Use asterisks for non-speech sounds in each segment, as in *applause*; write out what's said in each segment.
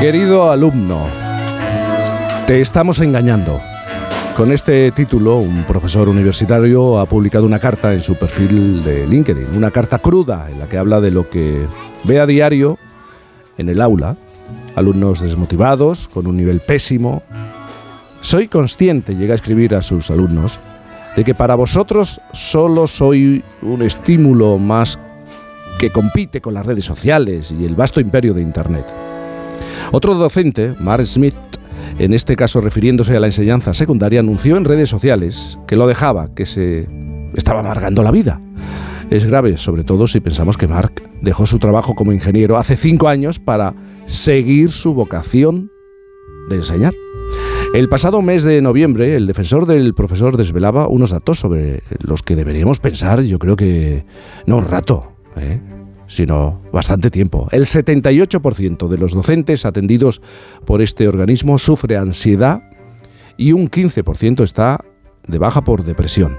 Querido alumno, te estamos engañando. Con este título, un profesor universitario ha publicado una carta en su perfil de LinkedIn, una carta cruda en la que habla de lo que ve a diario en el aula, alumnos desmotivados, con un nivel pésimo. Soy consciente, llega a escribir a sus alumnos, de que para vosotros solo soy un estímulo más que compite con las redes sociales y el vasto imperio de Internet. Otro docente, Mark Smith, en este caso refiriéndose a la enseñanza secundaria, anunció en redes sociales que lo dejaba, que se estaba amargando la vida. Es grave, sobre todo si pensamos que Mark dejó su trabajo como ingeniero hace cinco años para seguir su vocación de enseñar. El pasado mes de noviembre, el defensor del profesor desvelaba unos datos sobre los que deberíamos pensar, yo creo que no un rato, ¿eh? Sino bastante tiempo. El 78% de los docentes atendidos por este organismo sufre ansiedad y un 15% está de baja por depresión.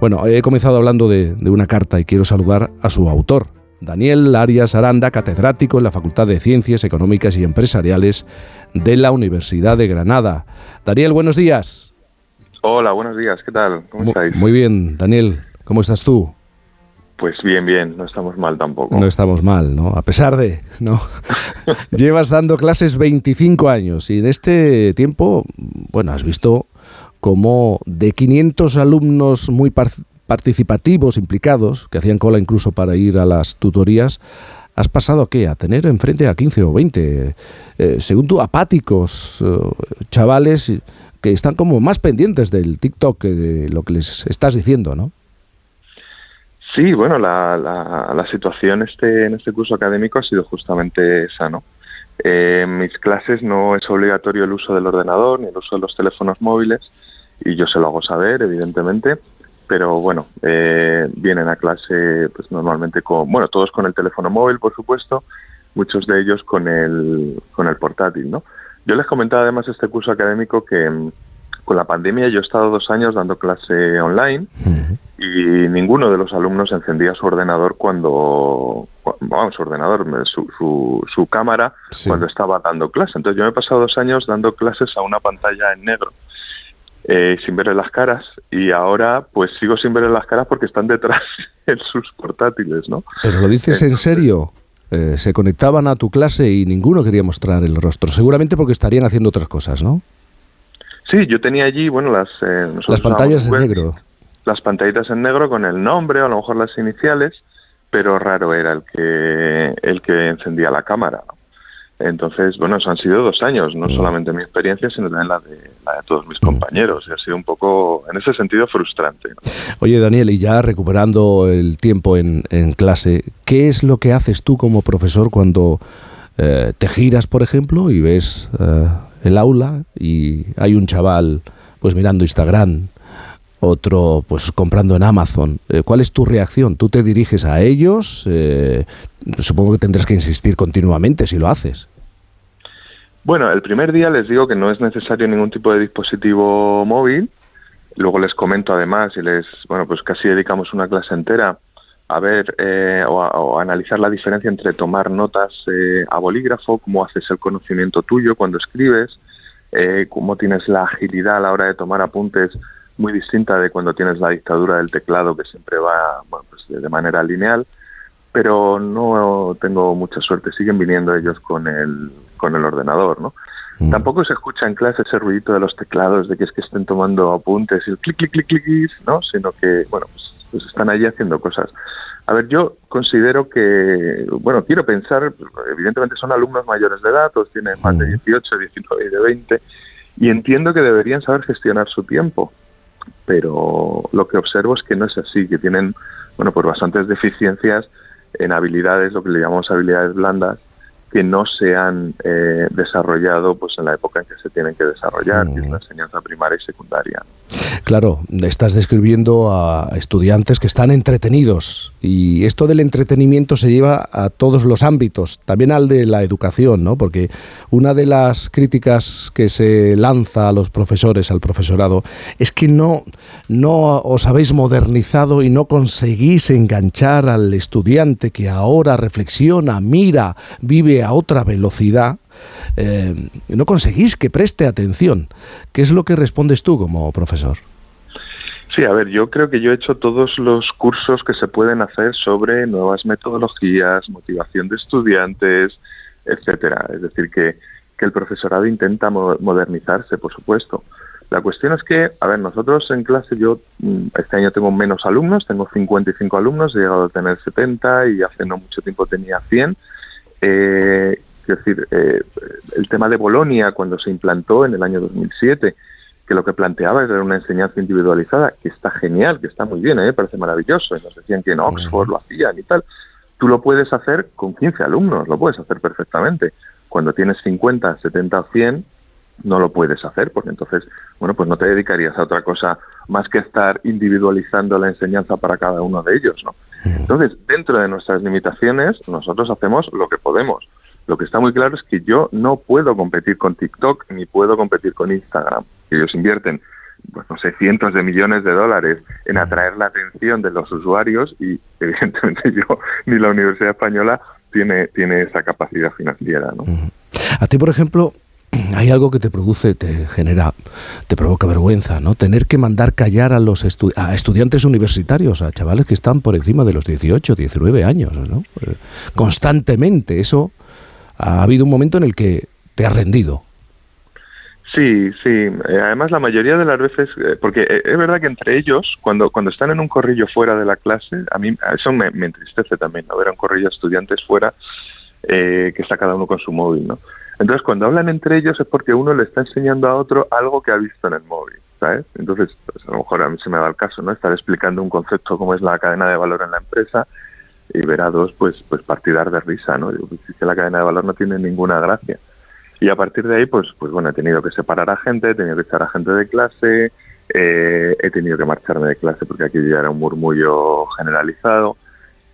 Bueno, he comenzado hablando de, de, una carta y quiero saludar a su autor, Daniel Arias Aranda, catedrático en la Facultad de Ciencias Económicas y Empresariales de la Universidad de Granada. Daniel, buenos días. Hola, buenos días, ¿qué tal? ¿Cómo estáis? Muy bien, Daniel, ¿cómo estás tú? Pues bien, bien, no estamos mal tampoco. No estamos mal, ¿no? A pesar de, ¿no? *laughs* Llevas dando clases 25 años y en este tiempo, bueno, has visto como de 500 alumnos muy participativos, implicados, que hacían cola incluso para ir a las tutorías, has pasado a qué? A tener enfrente a 15 o 20, eh, según tú, apáticos, eh, chavales que están como más pendientes del TikTok que de lo que les estás diciendo, ¿no? Sí, bueno, la, la, la situación este, en este curso académico ha sido justamente esa, ¿no? Eh, en mis clases no es obligatorio el uso del ordenador ni el uso de los teléfonos móviles y yo se lo hago saber, evidentemente, pero bueno, eh, vienen a clase pues normalmente con, bueno, todos con el teléfono móvil, por supuesto, muchos de ellos con el, con el portátil, ¿no? Yo les comentaba además este curso académico que mm, con la pandemia yo he estado dos años dando clase online y ninguno de los alumnos encendía su ordenador cuando, vamos, su ordenador, su, su, su cámara Sí. cuando estaba dando clase. Entonces yo me he pasado dos años dando clases a una pantalla en negro. eh, sin verle las caras y ahora pues sigo sin verle las caras porque están detrás *laughs* en sus portátiles, ¿no? Pero lo dices en serio. Eh, se conectaban a tu clase y ninguno quería mostrar el rostro. Seguramente porque estarían haciendo otras cosas, ¿no? Sí, yo tenía allí, bueno, las... eh, Las pantallas en negro. Las pantallitas en negro con el nombre o a lo mejor las iniciales, pero raro era el que, el que encendía la cámara. Entonces, bueno, eso han sido dos años, no Mm. solamente mi experiencia, sino también la de, la de todos mis compañeros. Y ha sido un poco, en ese sentido, frustrante. ¿no? Oye, Daniel, y ya recuperando el tiempo en, en clase, ¿qué es lo que haces tú como profesor cuando eh, te giras, por ejemplo, y ves eh, el aula y hay un chaval pues mirando Instagram, otro pues comprando en Amazon? Eh, ¿Cuál es tu reacción? ¿Tú te diriges a ellos? Eh, supongo que tendrás que insistir continuamente si lo haces. Bueno, el primer día les digo que no es necesario ningún tipo de dispositivo móvil. Luego les comento además y les, bueno, pues casi dedicamos una clase entera a ver eh, o, a, analizar la diferencia entre tomar notas eh, a bolígrafo, cómo haces el conocimiento tuyo cuando escribes, eh, cómo tienes la agilidad a la hora de tomar apuntes muy distinta de cuando tienes la dictadura del teclado que siempre va bueno, pues de manera lineal pero no tengo mucha suerte. Siguen viniendo ellos con el, con el ordenador, ¿no? Mm. Tampoco se escucha en clase ese ruidito de los teclados, de que es que estén tomando apuntes y el clic, clic, clic, clic, ¿no? Sino que, bueno, pues, pues están allí haciendo cosas. A ver, yo considero que, bueno, quiero pensar, evidentemente son alumnos mayores de edad, todos tienen más de 18, 19 y de 20, y entiendo que deberían saber gestionar su tiempo, pero lo que observo es que no es así, que tienen, bueno, pues bastantes deficiencias en habilidades, lo que le llamamos habilidades blandas, que no se han eh, desarrollado pues en la época en que se tienen que desarrollar, que es la enseñanza primaria y secundaria. Claro, estás describiendo a estudiantes que están entretenidos y esto del entretenimiento se lleva a todos los ámbitos, también al de la educación, ¿no? Porque una de las críticas que se lanza a los profesores, al profesorado, es que no, no os habéis modernizado y no conseguís enganchar al estudiante que ahora reflexiona, mira, vive a otra velocidad eh, no conseguís que preste atención. ¿Qué es lo que respondes tú como profesor? Sí, a ver, yo creo que yo he hecho todos los cursos que se pueden hacer sobre nuevas metodologías, motivación de estudiantes, etcétera. Es decir, que, que el profesorado intenta modernizarse, por supuesto. La cuestión es que, a ver, nosotros en clase, yo mm, este año tengo menos alumnos, tengo 55 alumnos, he llegado a tener 70 y hace no mucho tiempo tenía 100. Eh, es decir, eh, el tema de Bolonia, cuando se implantó en el año 2007, que lo que planteaba era una enseñanza individualizada, que está genial, que está muy bien, ¿eh? me parece maravilloso, y nos decían que en Oxford lo hacían y tal. Tú lo puedes hacer con 15 alumnos, lo puedes hacer perfectamente. Cuando tienes 50, 70 o 100, no lo puedes hacer, porque entonces, bueno, pues no te dedicarías a otra cosa más que estar individualizando la enseñanza para cada uno de ellos, ¿no? Entonces, dentro de nuestras limitaciones, nosotros hacemos lo que podemos. Lo que está muy claro es que yo no puedo competir con TikTok ni puedo competir con Instagram. Ellos invierten, pues no sé, cientos de millones de dólares en atraer la atención de los usuarios y *laughs* evidentemente yo ni la Universidad Española tiene, tiene esa capacidad financiera. ¿no? A ti, por ejemplo, *clears throat* hay algo que te produce, te genera, te provoca vergüenza, ¿no? Tener que mandar callar a los a estudiantes universitarios, a chavales que están por encima de los 18, 19 años, ¿no? Eh, constantemente. Eso ha habido un momento en el que te ha rendido. Sí, sí. Eh, además, la mayoría de las veces, eh, porque eh, es verdad que entre ellos, cuando, cuando están en un corrillo fuera de la clase, a mí eso me, entristece también, ¿no? ver un corrillo de estudiantes fuera que está cada uno con su móvil, ¿no? Entonces, cuando hablan entre ellos es porque uno le está enseñando a otro algo que ha visto en el móvil, ¿sabes? Entonces, pues, a lo mejor a mí se me da el caso, ¿no? Estar explicando un concepto como es la cadena de valor en la empresa y ver a dos, pues, pues partidar de risa, ¿no? Digo, pues, que la cadena de valor no tiene ninguna gracia. Y a partir de ahí, pues, pues bueno, he tenido que separar a gente, he tenido que echar a gente de clase, eh, he tenido que marcharme de clase porque aquí ya era un murmullo generalizado.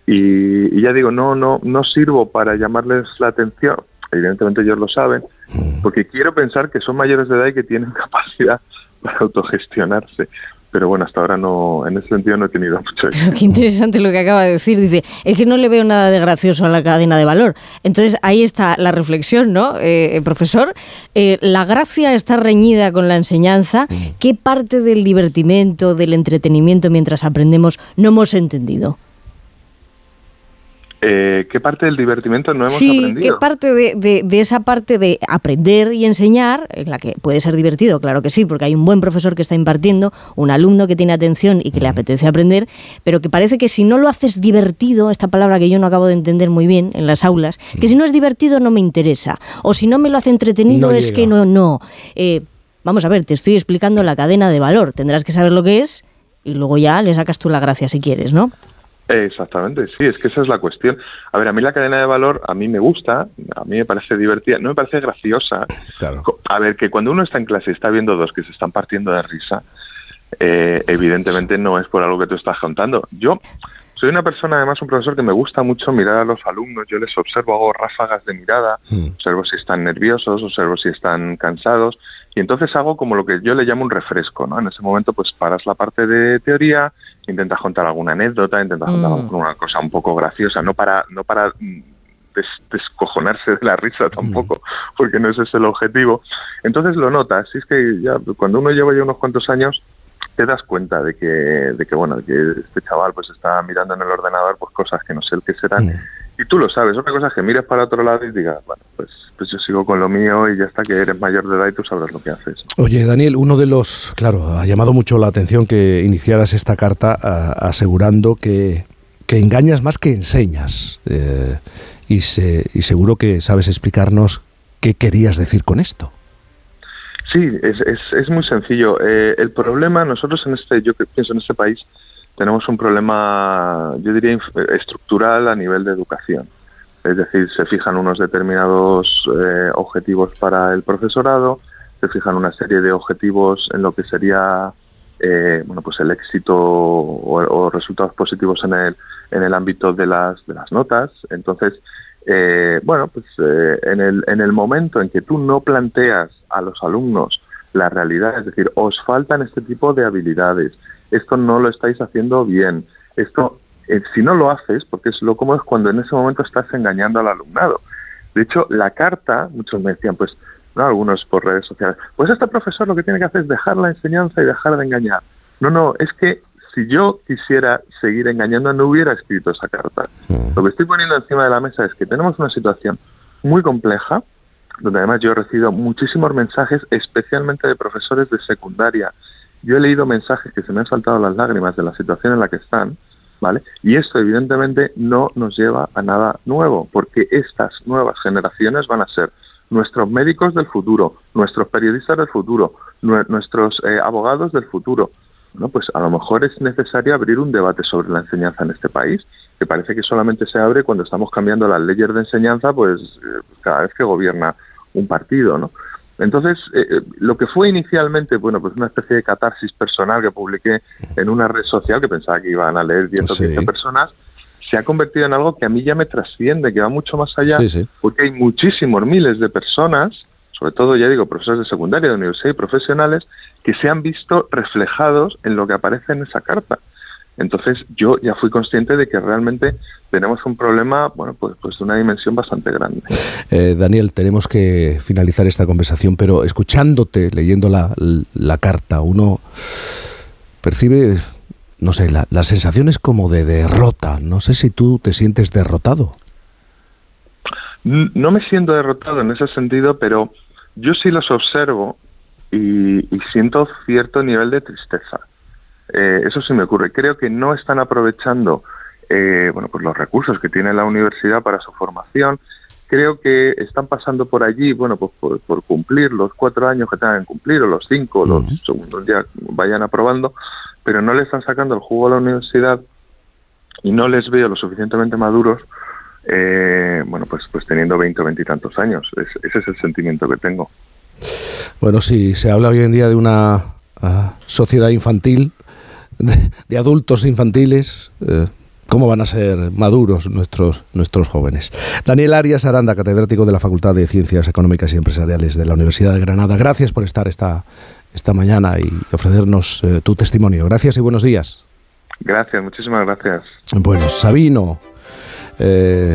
Y, ya digo, no, no, no sirvo para llamarles la atención. Evidentemente ellos lo saben, mm. porque quiero pensar que son mayores de edad y que tienen *laughs* capacidad para autogestionarse pero bueno, hasta ahora no, en ese sentido no he tenido *laughs* mucho éxito. Qué interesante lo que acaba de decir. Dice, es que no le veo nada de gracioso a la cadena de valor. Entonces ahí está la reflexión, ¿no, eh, eh, profesor? Eh, la gracia está reñida con la enseñanza. Mm. ¿Qué parte del divertimento, del entretenimiento mientras aprendemos no hemos entendido? Eh, ¿Qué parte del divertimento no hemos aprendido? ¿qué parte de, esa parte de aprender y enseñar, en la que puede ser divertido, claro que sí, porque hay un buen profesor que está impartiendo, un alumno que tiene atención y que le apetece aprender, pero que parece que si no lo haces divertido, esta palabra que yo no acabo de entender muy bien en las aulas, que si no es divertido no me interesa, o si no me lo hace entretenido es que no, no. Eh, vamos a ver, te estoy explicando la cadena de valor, tendrás que saber lo que es y luego ya le sacas tú la gracia si quieres, ¿no? Exactamente, sí, es que esa es la cuestión. A ver, a mí la cadena de valor, a mí me gusta, a mí me parece divertida, no me parece graciosa. A ver, que cuando uno está en clase y está viendo dos que se están partiendo de risa, eh, evidentemente no es por algo que tú estás contando. Yo soy una persona, además, un profesor que me gusta mucho mirar a los alumnos, yo les observo, hago ráfagas de mirada, mm. observo si están nerviosos, observo si están cansados, y entonces hago como lo que yo le llamo un refresco, ¿no? En ese momento, pues paras la parte de teoría, intentas contar alguna anécdota, intentas contar mm. alguna cosa un poco graciosa, no para, no para mm, descojonarse de la risa tampoco, mm. porque no ese es el objetivo. Entonces lo notas, y es que ya cuando uno lleva ya unos cuantos años, te das cuenta de que, de que bueno, que este chaval pues está mirando en el ordenador pues cosas que no sé el que serán y tú lo sabes. Otra cosa es que mires para otro lado y digas, bueno, pues, pues yo sigo con lo mío y ya está, que eres mayor de edad y tú sabrás lo que haces. Oye, Daniel, uno de los, claro, ha llamado mucho la atención que iniciaras esta carta asegurando que, que, engañas más que enseñas. Eh, y, se, y seguro que sabes explicarnos qué querías decir con esto. Sí, es, es, es muy sencillo. Eh, el problema, nosotros en este, yo pienso en este país, tenemos un problema, yo diría, estructural a nivel de educación. Es decir, se fijan unos determinados eh, objetivos para el profesorado, se fijan una serie de objetivos en lo que sería eh, bueno, pues el éxito o, resultados positivos en el, en el ámbito de las, de las notas. Entonces, eh, bueno, pues en, el, en el momento en que tú no planteas a los alumnos la realidad, es decir, os faltan este tipo de habilidades, esto no lo estáis haciendo bien, esto, eh, si no lo haces, porque es lo como es cuando en ese momento estás engañando al alumnado. De hecho, la carta, muchos me decían, pues, no, algunos por redes sociales, pues este profesor lo que tiene que hacer es dejar la enseñanza y dejar de engañar. No, no, es que si yo quisiera seguir engañando no hubiera escrito esa carta. Mm. Lo que estoy poniendo encima de la mesa es que tenemos una situación muy compleja, donde además yo he recibido muchísimos mensajes, especialmente de profesores de secundaria. Yo he leído mensajes que se me han saltado las lágrimas de la situación en la que están, ¿vale? Y esto evidentemente no nos lleva a nada nuevo, porque estas nuevas generaciones van a ser nuestros médicos del futuro, nuestros periodistas del futuro, nuestros eh, abogados del futuro. ¿No? Pues a lo mejor es necesario abrir un debate sobre la enseñanza en este país, que parece que solamente se abre cuando estamos cambiando las leyes de enseñanza, pues eh, cada vez que gobierna un partido, ¿no? Entonces, eh, eh, lo que fue inicialmente, bueno, pues una especie de catarsis personal que publiqué en una red social que pensaba que iban a leer 10 o 15 personas, se ha convertido en algo que a mí ya me trasciende, que va mucho más allá, porque hay muchísimos miles de personas, sobre todo, ya digo, profesores de secundaria, de universidad y profesionales, que se han visto reflejados en lo que aparece en esa carta. Entonces yo ya fui consciente de que realmente tenemos un problema, bueno, pues, pues de una dimensión bastante grande. Eh, Daniel, tenemos que finalizar esta conversación, pero escuchándote, leyendo la, la carta, uno percibe, no sé, la, la sensación es como de derrota. No sé si tú te sientes derrotado. No me siento derrotado en ese sentido, pero yo sí los observo y siento cierto nivel de tristeza. Eh, eso sí me ocurre. Creo que no están aprovechando eh, bueno, pues los recursos que tiene la universidad para su formación. Creo que están pasando por allí, bueno, pues por, cumplir los cuatro años que tengan que cumplir, o los cinco, los segundos ya vayan aprobando, pero no le están sacando el jugo a la universidad y no les veo lo suficientemente maduros, eh, bueno, pues, pues teniendo 20 o 20 y tantos años. ese es el sentimiento que tengo. Bueno, sí, se habla hoy en día de una ah, sociedad infantil de, adultos infantiles. Eh, ¿Cómo van a ser maduros nuestros, nuestros jóvenes? Daniel Arias Aranda, catedrático de la Facultad de Ciencias Económicas y Empresariales de la Universidad de Granada. Gracias por estar esta, esta mañana y ofrecernos eh, tu testimonio. Gracias y buenos días. Gracias, muchísimas gracias. Bueno, Sabino. Eh,